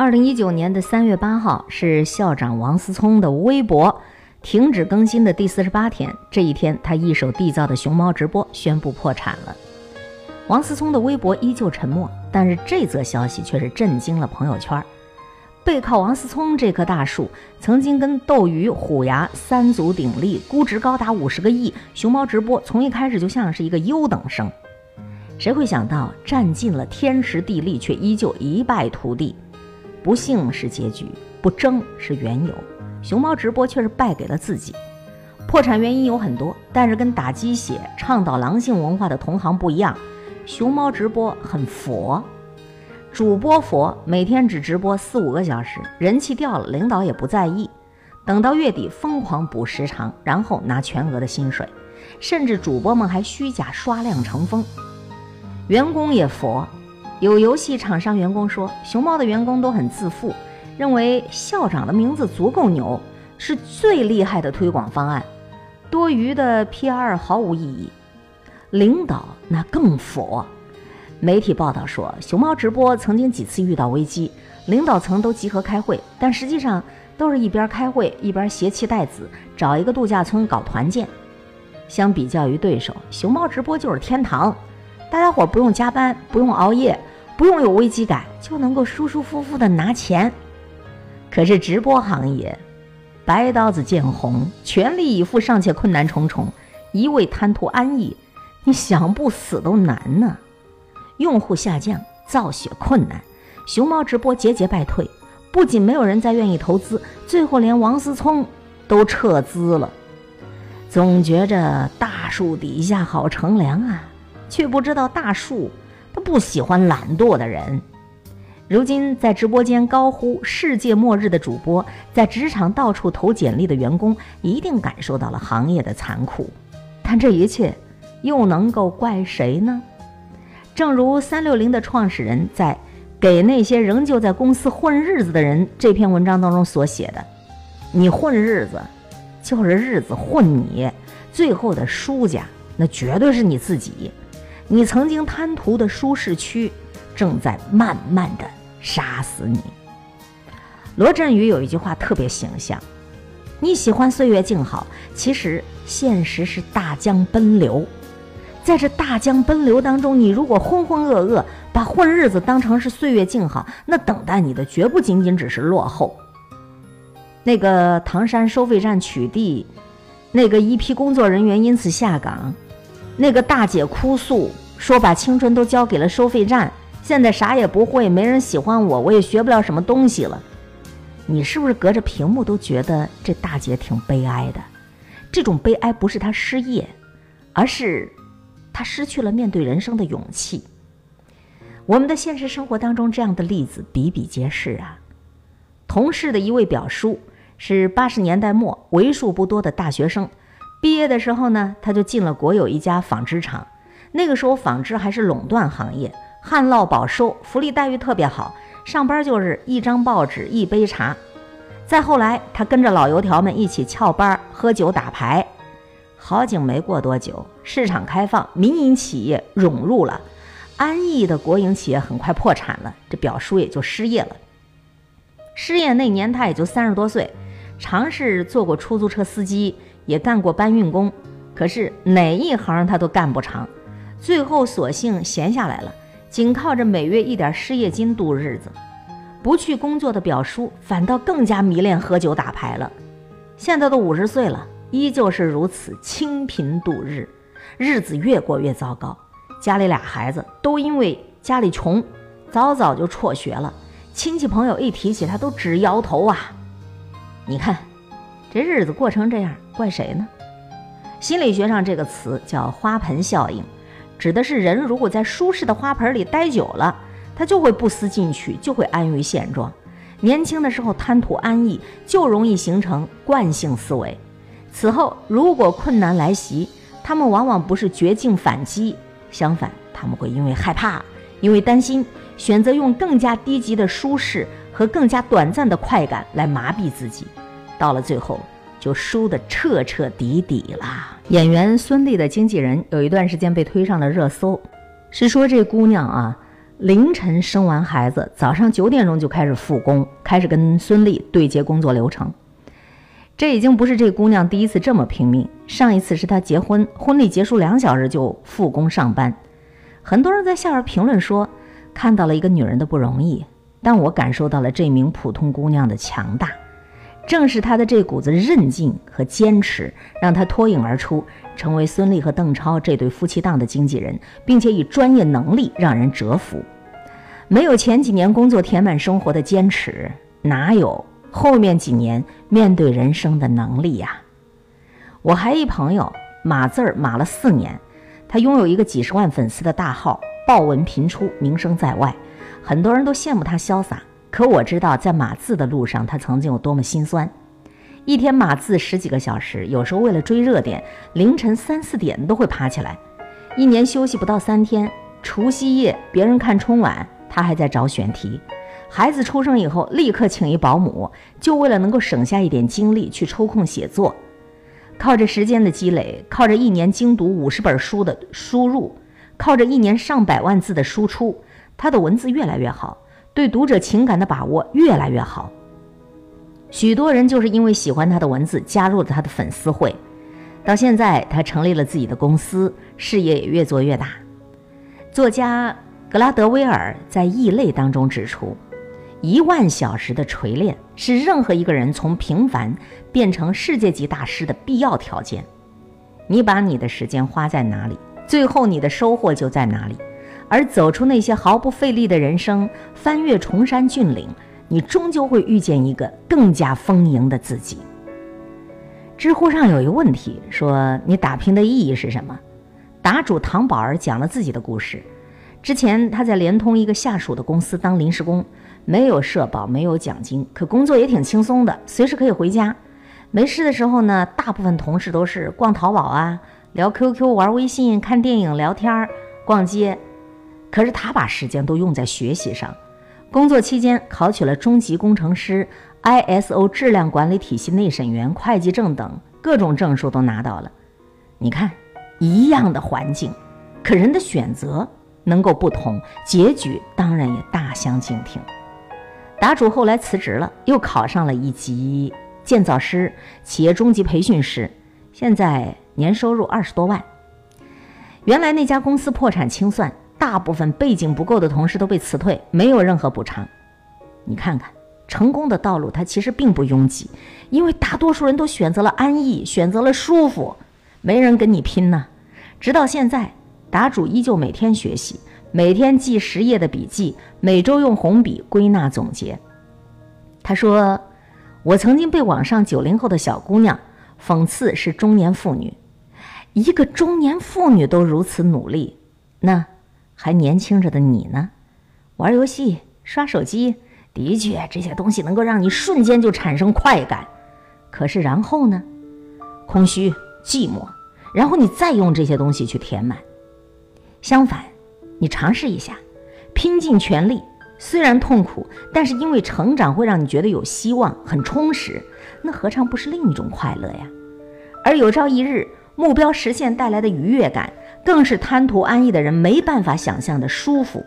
二零一九年的三月八号是校长王思聪的微博停止更新的第四十八天。这一天，他一手缔造的熊猫直播宣布破产了。王思聪的微博依旧沉默，但是这则消息却是震惊了朋友圈。背靠王思聪这棵大树，曾经跟斗鱼、虎牙三足鼎立，估值高达五十个亿。熊猫直播从一开始就像是一个优等生，谁会想到占尽了天时地利，却依旧一败涂地？不幸是结局，不争是缘由。熊猫直播却是败给了自己。破产原因有很多，但是跟打鸡血、倡导狼性文化的同行不一样，熊猫直播很佛，主播佛，每天只直播四五个小时，人气掉了，领导也不在意。等到月底疯狂补时长，然后拿全额的薪水，甚至主播们还虚假刷量成风。员工也佛。有游戏厂商员工说，熊猫的员工都很自负，认为校长的名字足够牛，是最厉害的推广方案，多余的 PR 毫无意义。领导那更佛，媒体报道说，熊猫直播曾经几次遇到危机，领导层都集合开会，但实际上都是一边开会一边携妻带子找一个度假村搞团建。相比较于对手，熊猫直播就是天堂，大家伙不用加班，不用熬夜。不用有危机感就能够舒舒服服的拿钱，可是直播行业，白刀子见红，全力以赴尚且困难重重，一味贪图安逸，你想不死都难呢。用户下降，造血困难，熊猫直播节节败退，不仅没有人再愿意投资，最后连王思聪都撤资了。总觉着大树底下好乘凉啊，却不知道大树。不喜欢懒惰的人。如今在直播间高呼“世界末日”的主播，在职场到处投简历的员工，一定感受到了行业的残酷。但这一切又能够怪谁呢？正如三六零的创始人在《给那些仍旧在公司混日子的人》这篇文章当中所写的：“你混日子，就是日子混你，最后的输家那绝对是你自己。”你曾经贪图的舒适区，正在慢慢的杀死你。罗振宇有一句话特别形象：你喜欢岁月静好，其实现实是大江奔流。在这大江奔流当中，你如果浑浑噩噩，把混日子当成是岁月静好，那等待你的绝不仅仅只是落后。那个唐山收费站取缔，那个一批工作人员因此下岗。那个大姐哭诉说：“把青春都交给了收费站，现在啥也不会，没人喜欢我，我也学不了什么东西了。”你是不是隔着屏幕都觉得这大姐挺悲哀的？这种悲哀不是她失业，而是她失去了面对人生的勇气。我们的现实生活当中，这样的例子比比皆是啊。同事的一位表叔是八十年代末为数不多的大学生。毕业的时候呢，他就进了国有一家纺织厂。那个时候纺织还是垄断行业，旱涝保收，福利待遇特别好，上班就是一张报纸一杯茶。再后来，他跟着老油条们一起翘班喝酒打牌。好景没过多久，市场开放，民营企业涌入了，安逸的国营企业很快破产了，这表叔也就失业了。失业那年他也就三十多岁，尝试做过出租车司机。也干过搬运工，可是哪一行他都干不长，最后索性闲下来了，仅靠着每月一点失业金度日子。不去工作的表叔反倒更加迷恋喝酒打牌了。现在都五十岁了，依旧是如此清贫度日，日子越过越糟糕。家里俩孩子都因为家里穷，早早就辍学了。亲戚朋友一提起他，都直摇头啊。你看。这日子过成这样，怪谁呢？心理学上这个词叫“花盆效应”，指的是人如果在舒适的花盆里待久了，他就会不思进取，就会安于现状。年轻的时候贪图安逸，就容易形成惯性思维。此后如果困难来袭，他们往往不是绝境反击，相反，他们会因为害怕、因为担心，选择用更加低级的舒适和更加短暂的快感来麻痹自己。到了最后，就输得彻彻底底了。演员孙俪的经纪人有一段时间被推上了热搜，是说这姑娘啊，凌晨生完孩子，早上九点钟就开始复工，开始跟孙俪对接工作流程。这已经不是这姑娘第一次这么拼命，上一次是她结婚，婚礼结束两小时就复工上班。很多人在下边评论说，看到了一个女人的不容易，但我感受到了这名普通姑娘的强大。正是他的这股子韧劲和坚持，让他脱颖而出，成为孙俪和邓超这对夫妻档的经纪人，并且以专业能力让人折服。没有前几年工作填满生活的坚持，哪有？后面几年面对人生的能力呀，我还一朋友码字儿码了四年，他拥有一个几十万粉丝的大号，报文频出，名声在外，很多人都羡慕他潇洒。可我知道，在码字的路上，他曾经有多么心酸。一天码字十几个小时，有时候为了追热点，凌晨三四点都会爬起来。一年休息不到三天，除夕夜别人看春晚，他还在找选题。孩子出生以后，立刻请一保姆，就为了能够省下一点精力去抽空写作。靠着时间的积累，靠着一年精读五十本书的输入，靠着一年上百万字的输出，他的文字越来越好，对读者情感的把握越来越好。许多人就是因为喜欢他的文字，加入了他的粉丝会。到现在，他成立了自己的公司，事业也越做越大。作家格拉德威尔在《异类》当中指出。一万小时的锤炼是任何一个人从平凡变成世界级大师的必要条件。你把你的时间花在哪里，最后你的收获就在哪里。而走出那些毫不费力的人生，翻越崇山峻岭，你终究会遇见一个更加丰盈的自己。知乎上有一个问题说：“你打拼的意义是什么？”答主唐宝儿讲了自己的故事。之前他在联通一个下属的公司当临时工。没有社保，没有奖金，可工作也挺轻松的，随时可以回家。没事的时候呢，大部分同事都是逛淘宝啊，聊 QQ、玩微信、看电影、聊天儿、逛街。可是他把时间都用在学习上。工作期间考取了中级工程师、ISO 质量管理体系内审员、会计证等各种证书都拿到了。你看，一样的环境，可人的选择能够不同，结局当然也大相径庭。答主后来辞职了，又考上了一级建造师、企业中级培训师，现在年收入二十多万。原来那家公司破产清算，大部分背景不够的同事都被辞退，没有任何补偿。你看看，成功的道路它其实并不拥挤，因为大多数人都选择了安逸，选择了舒服，没人跟你拼呢。直到现在，答主依旧每天学习。每天记十页的笔记，每周用红笔归纳总结。他说：“我曾经被网上九零后的小姑娘讽刺是中年妇女，一个中年妇女都如此努力，那还年轻着的你呢？玩游戏、刷手机，的确这些东西能够让你瞬间就产生快感。可是然后呢？空虚、寂寞，然后你再用这些东西去填满。相反。”你尝试一下，拼尽全力，虽然痛苦，但是因为成长会让你觉得有希望，很充实，那何尝不是另一种快乐呀？而有朝一日目标实现带来的愉悦感，更是贪图安逸的人没办法想象的舒服。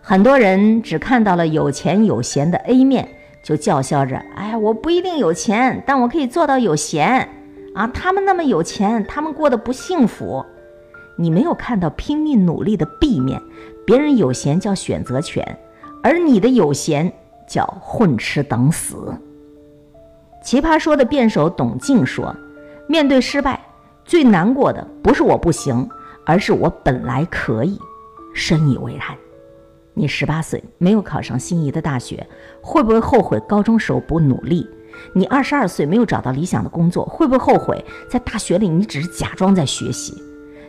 很多人只看到了有钱有闲的 A 面，就叫嚣着：“哎呀，我不一定有钱，但我可以做到有闲啊！他们那么有钱，他们过得不幸福。”你没有看到拼命努力的 B 面，别人有闲叫选择权，而你的有闲叫混吃等死。奇葩说的辩手董静说：“面对失败，最难过的不是我不行，而是我本来可以。”深以为然。你十八岁没有考上心仪的大学，会不会后悔高中时候不努力？你二十二岁没有找到理想的工作，会不会后悔在大学里你只是假装在学习？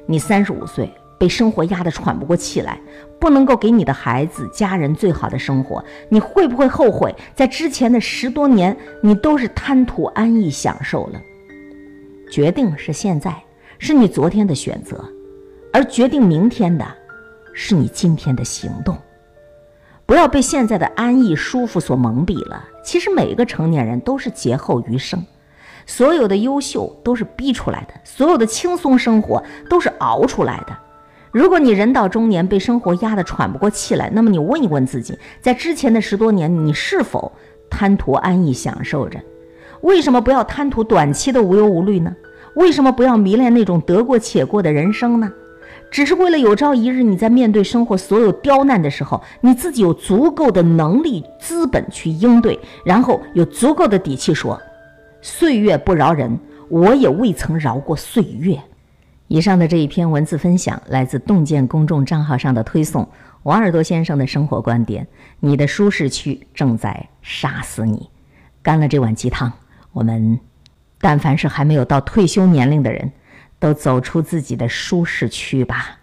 你三十五岁，被生活压得喘不过气来，不能够给你的孩子、家人最好的生活，你会不会后悔？在之前的十多年，你都是贪图安逸享受了。决定是现在，是你昨天的选择，而决定明天的，是你今天的行动。不要被现在的安逸舒服所蒙蔽了。其实每一个成年人都是劫后余生。所有的优秀都是逼出来的，所有的轻松生活都是熬出来的。如果你人到中年被生活压得喘不过气来，那么你问一问自己，在之前的十多年，你是否贪图安逸享受着？为什么不要贪图短期的无忧无虑呢？为什么不要迷恋那种得过且过的人生呢？只是为了有朝一日你在面对生活所有刁难的时候，你自己有足够的能力资本去应对，然后有足够的底气说：“岁月不饶人，我也未曾饶过岁月。”以上的这一篇文字分享来自洞见公众账号上的推送，王耳朵先生的生活观点：你的舒适区正在杀死你。干了这碗鸡汤，我们但凡是还没有到退休年龄的人。都走出自己的舒适区吧。